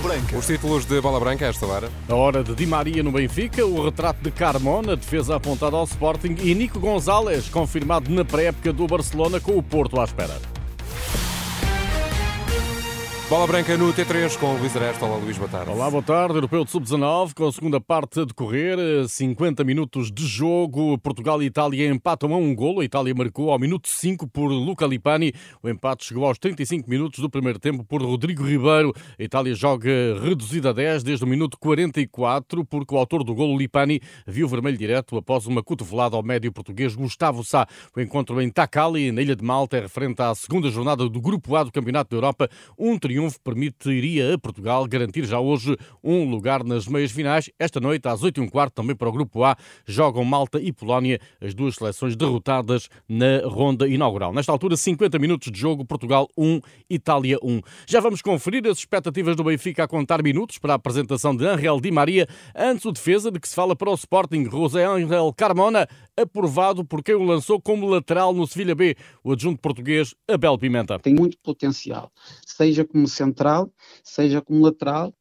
Branca. Os títulos de Bola Branca a esta hora. A hora de Di Maria no Benfica, o retrato de Carmona, defesa apontada ao Sporting e Nico Gonzalez, confirmado na pré-época do Barcelona com o Porto à espera. Bola Branca no T3 com o Luís Aresta. Olá, Luís, boa tarde. Olá, boa tarde. Europeu de Sub-19, com a segunda parte a decorrer. 50 minutos de jogo. Portugal e Itália empatam a um golo. A Itália marcou ao minuto 5 por Luca Lipani. O empate chegou aos 35 minutos do primeiro tempo por Rodrigo Ribeiro. A Itália joga reduzida a 10 desde o minuto 44, porque o autor do golo, Lipani, viu vermelho direto após uma cotovelada ao médio português Gustavo Sá. O encontro em Takali, na Ilha de Malta, é referente à segunda jornada do Grupo A do Campeonato da Europa. Um triunfo triunfo permitiria a Portugal garantir já hoje um lugar nas meias finais. Esta noite, às 8 h quarto, também para o Grupo A, jogam Malta e Polónia, as duas seleções derrotadas na ronda inaugural. Nesta altura, 50 minutos de jogo, Portugal 1, Itália 1. Já vamos conferir as expectativas do Benfica a contar minutos para a apresentação de Angel Di Maria, antes o defesa de que se fala para o Sporting, José Angel Carmona, aprovado por quem o lançou como lateral no Sevilha B, o adjunto português Abel Pimenta. Tem muito potencial, seja como central, seja como lateral,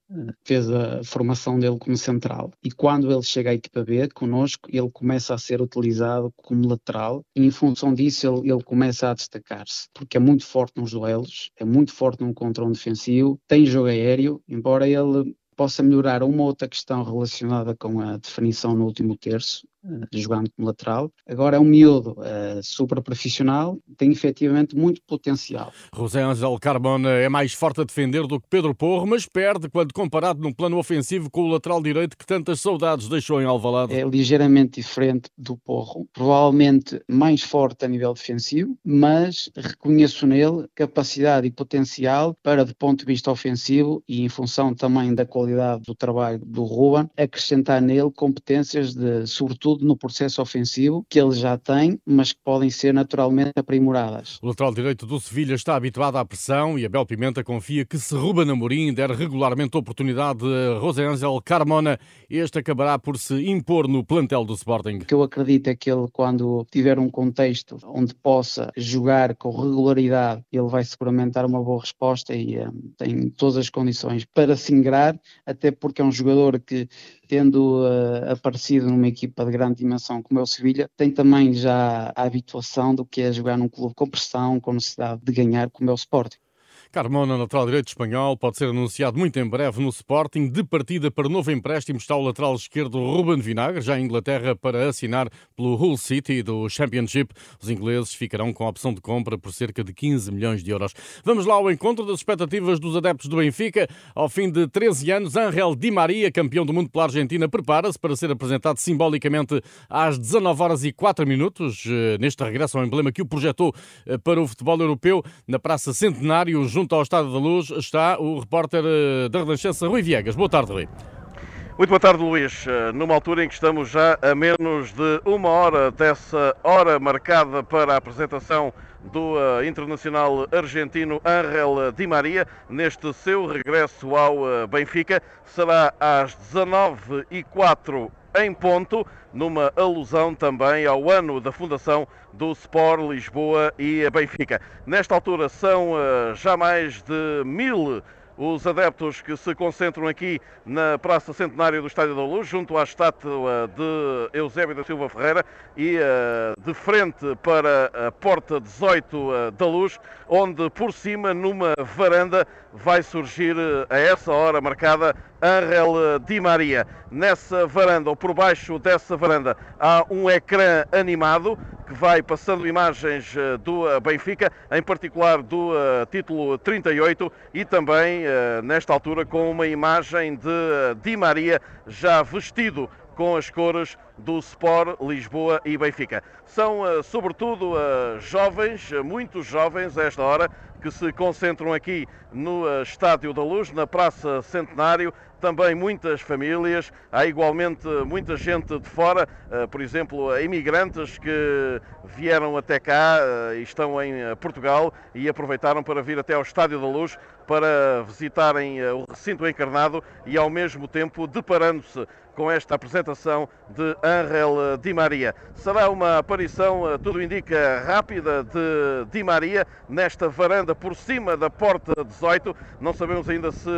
fez a formação dele como central. E quando ele chega à equipa B, connosco, ele começa a ser utilizado como lateral e em função disso ele, ele começa a destacar-se, porque é muito forte nos duelos, é muito forte num contra um defensivo, tem jogo aéreo, embora ele possa melhorar uma outra questão relacionada com a definição no último terço, eh, jogando como lateral. Agora é um miúdo uh, super profissional, tem efetivamente muito potencial. José Ángel Carbona é mais forte a defender do que Pedro Porro, mas perde quando comparado no plano ofensivo com o lateral direito que tantas saudades deixou em Alvalade. É ligeiramente diferente do Porro, provavelmente mais forte a nível defensivo, mas reconheço nele capacidade e potencial para, do ponto de vista ofensivo e em função também da qualidade do trabalho do Ruben, acrescentar nele competências de, sobretudo, no processo ofensivo, que ele já tem, mas que podem ser naturalmente aprimoradas. O lateral direito do Sevilha está habituado à pressão e Abel Pimenta confia que se Ruben Amorim der regularmente oportunidade a José Ángel Carmona, este acabará por se impor no plantel do Sporting. O que eu acredito é que ele, quando tiver um contexto onde possa jogar com regularidade, ele vai seguramente dar uma boa resposta e um, tem todas as condições para se ingrar, até porque é um jogador que, tendo uh, aparecido numa equipa de grande dimensão como é o Sevilha, tem também já a habituação do que é jogar num clube com pressão, com necessidade de ganhar como é o Sporting. Carmona, lateral direito espanhol, pode ser anunciado muito em breve no Sporting. De partida para novo empréstimo está o lateral esquerdo Ruben Vinagre, já em Inglaterra, para assinar pelo Hull City do Championship. Os ingleses ficarão com a opção de compra por cerca de 15 milhões de euros. Vamos lá ao encontro das expectativas dos adeptos do Benfica. Ao fim de 13 anos, Angel Di Maria, campeão do mundo pela Argentina, prepara-se para ser apresentado simbolicamente às 19 horas e 4 minutos, eh, neste regresso ao emblema que o projetou eh, para o futebol europeu na Praça Centenário, junto ao Estádio da Luz, está o repórter eh, da Renascença, Rui Viegas. Boa tarde, Rui. Muito boa tarde, Luís. Eh, numa altura em que estamos já a menos de uma hora dessa hora marcada para a apresentação do uh, internacional argentino Ángel Di Maria, neste seu regresso ao Benfica, será às 19h04 em ponto, numa alusão também ao ano da fundação do Sport Lisboa e Benfica. Nesta altura são uh, já mais de mil os adeptos que se concentram aqui na Praça Centenária do Estádio da Luz, junto à estátua de Eusébio da Silva Ferreira e uh, de frente para a Porta 18 uh, da Luz, onde por cima, numa varanda, vai surgir a essa hora marcada Angel Di Maria. Nessa varanda, ou por baixo dessa varanda, há um ecrã animado que vai passando imagens eh, do eh, Benfica, em particular do título 38 e também, nesta altura, com uma imagem de Di Maria já vestido com as cores do Sport Lisboa e Benfica. São, sobretudo, jovens, muitos jovens a esta hora, que se concentram aqui no Estádio da Luz, na Praça Centenário, também muitas famílias, há igualmente muita gente de fora, eh, por exemplo, imigrantes que vieram até cá eh, e estão em eh, Portugal e aproveitaram para vir até ao Estádio da Luz para visitarem o recinto encarnado e ao mesmo tempo deparando-se com esta apresentação de Angel Di Maria. Será uma aparição, tudo indica, rápida de Di Maria nesta varanda por cima da porta 18. Não sabemos ainda se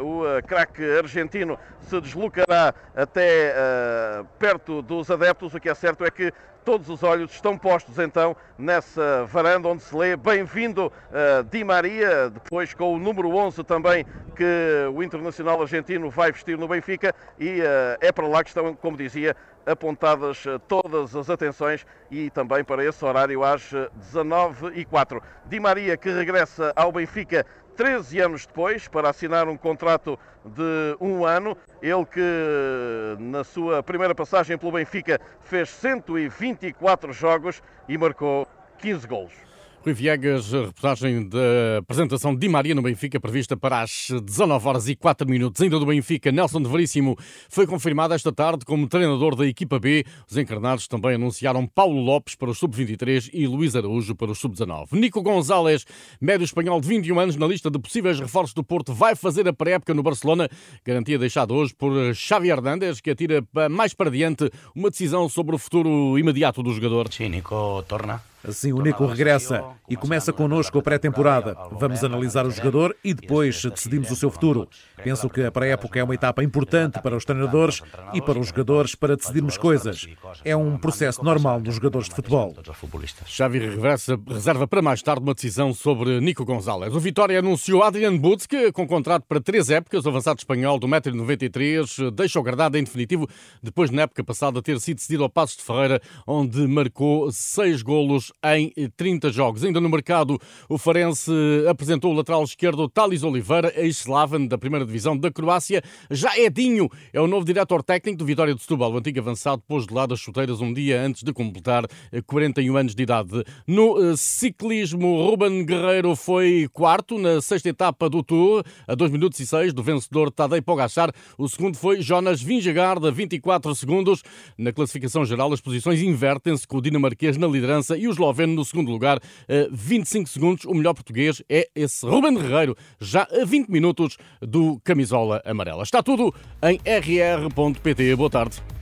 o craque argentino se deslocará até uh, perto dos adeptos. O que é certo é que todos os olhos estão postos então nessa varanda onde se lê Bem-vindo uh, Di Maria, depois com o número 11 também que o Internacional Argentino vai vestir no Benfica e uh, é para lá que estão, como dizia, apontadas todas as atenções e também para esse horário às 19 e 4 Di Maria que regressa ao Benfica 13 anos depois para assinar um contrato de um ano. Ele que na sua primeira passagem pelo Benfica fez 124 jogos e marcou 15 golos. Rui Viegas, reportagem da apresentação de Di Maria no Benfica, prevista para as 19 horas e 4 minutos. Ainda do Benfica, Nelson de Veríssimo foi confirmado esta tarde como treinador da equipa B. Os encarnados também anunciaram Paulo Lopes para o sub-23 e Luís Araújo para o sub-19. Nico Gonzalez, médio espanhol de 21 anos, na lista de possíveis reforços do Porto, vai fazer a pré-época no Barcelona. Garantia deixada hoje por Xavi Hernández, que atira mais para diante uma decisão sobre o futuro imediato do jogador. Sim, Nico torna Assim, o Nico regressa e começa connosco a pré-temporada. Vamos analisar o jogador e depois decidimos o seu futuro. Penso que a pré-época é uma etapa importante para os treinadores e para os jogadores para decidirmos coisas. É um processo normal dos jogadores de futebol. Xavi regressa, reserva para mais tarde uma decisão sobre Nico Gonzalez. O Vitória anunciou Adrian Butzke com contrato para três épocas. O avançado espanhol do 1,93m deixa o gradado em definitivo depois na época passada ter sido cedido ao Passos de Ferreira, onde marcou seis golos em 30 jogos. Ainda no mercado, o Farense apresentou o lateral esquerdo Thales Oliveira, ex-Slaven da primeira divisão da Croácia. Já Edinho é o novo diretor técnico do Vitória de Setúbal. O antigo avançado pôs de lado as chuteiras um dia antes de completar 41 anos de idade. No eh, ciclismo, Ruben Guerreiro foi quarto na sexta etapa do Tour, a 2 minutos e 6 do vencedor Tadej Pogacar. O segundo foi Jonas Vingegaard, a 24 segundos. Na classificação geral, as posições invertem-se com o dinamarquês na liderança e os esloveno no segundo lugar, a 25 segundos. O melhor português é esse Ruben Guerreiro, já a 20 minutos do camisola amarela. Está tudo em rr.pt. Boa tarde.